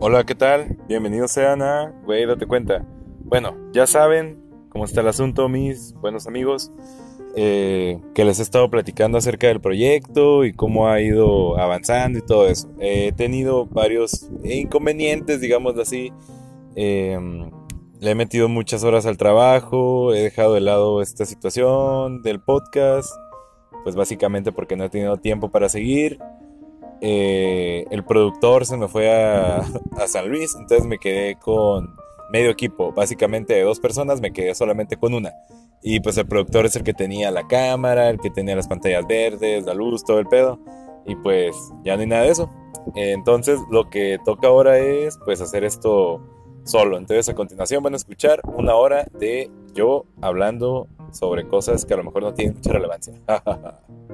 Hola, ¿qué tal? Bienvenidos sean a Güey, date cuenta. Bueno, ya saben cómo está el asunto, mis buenos amigos, eh, que les he estado platicando acerca del proyecto y cómo ha ido avanzando y todo eso. he tenido varios inconvenientes, digamos así. Em, le he metido muchas horas al trabajo, he dejado de lado esta situación del podcast, pues básicamente porque no he tenido tiempo para seguir. Eh, el productor se me fue a, San Luis, entonces me quedé con medio equipo, básicamente de dos personas, me quedé solamente con una. Y pues el productor es el que tenía la cámara, el que tenía las pantallas verdes, la luz, todo el pedo. Y pues ya no hay nada de eso. Entonces lo que toca ahora es pues hacer esto solo. Entonces a continuación van a escuchar una hora de yo hablando sobre cosas que a lo mejor no tienen mucha relevancia.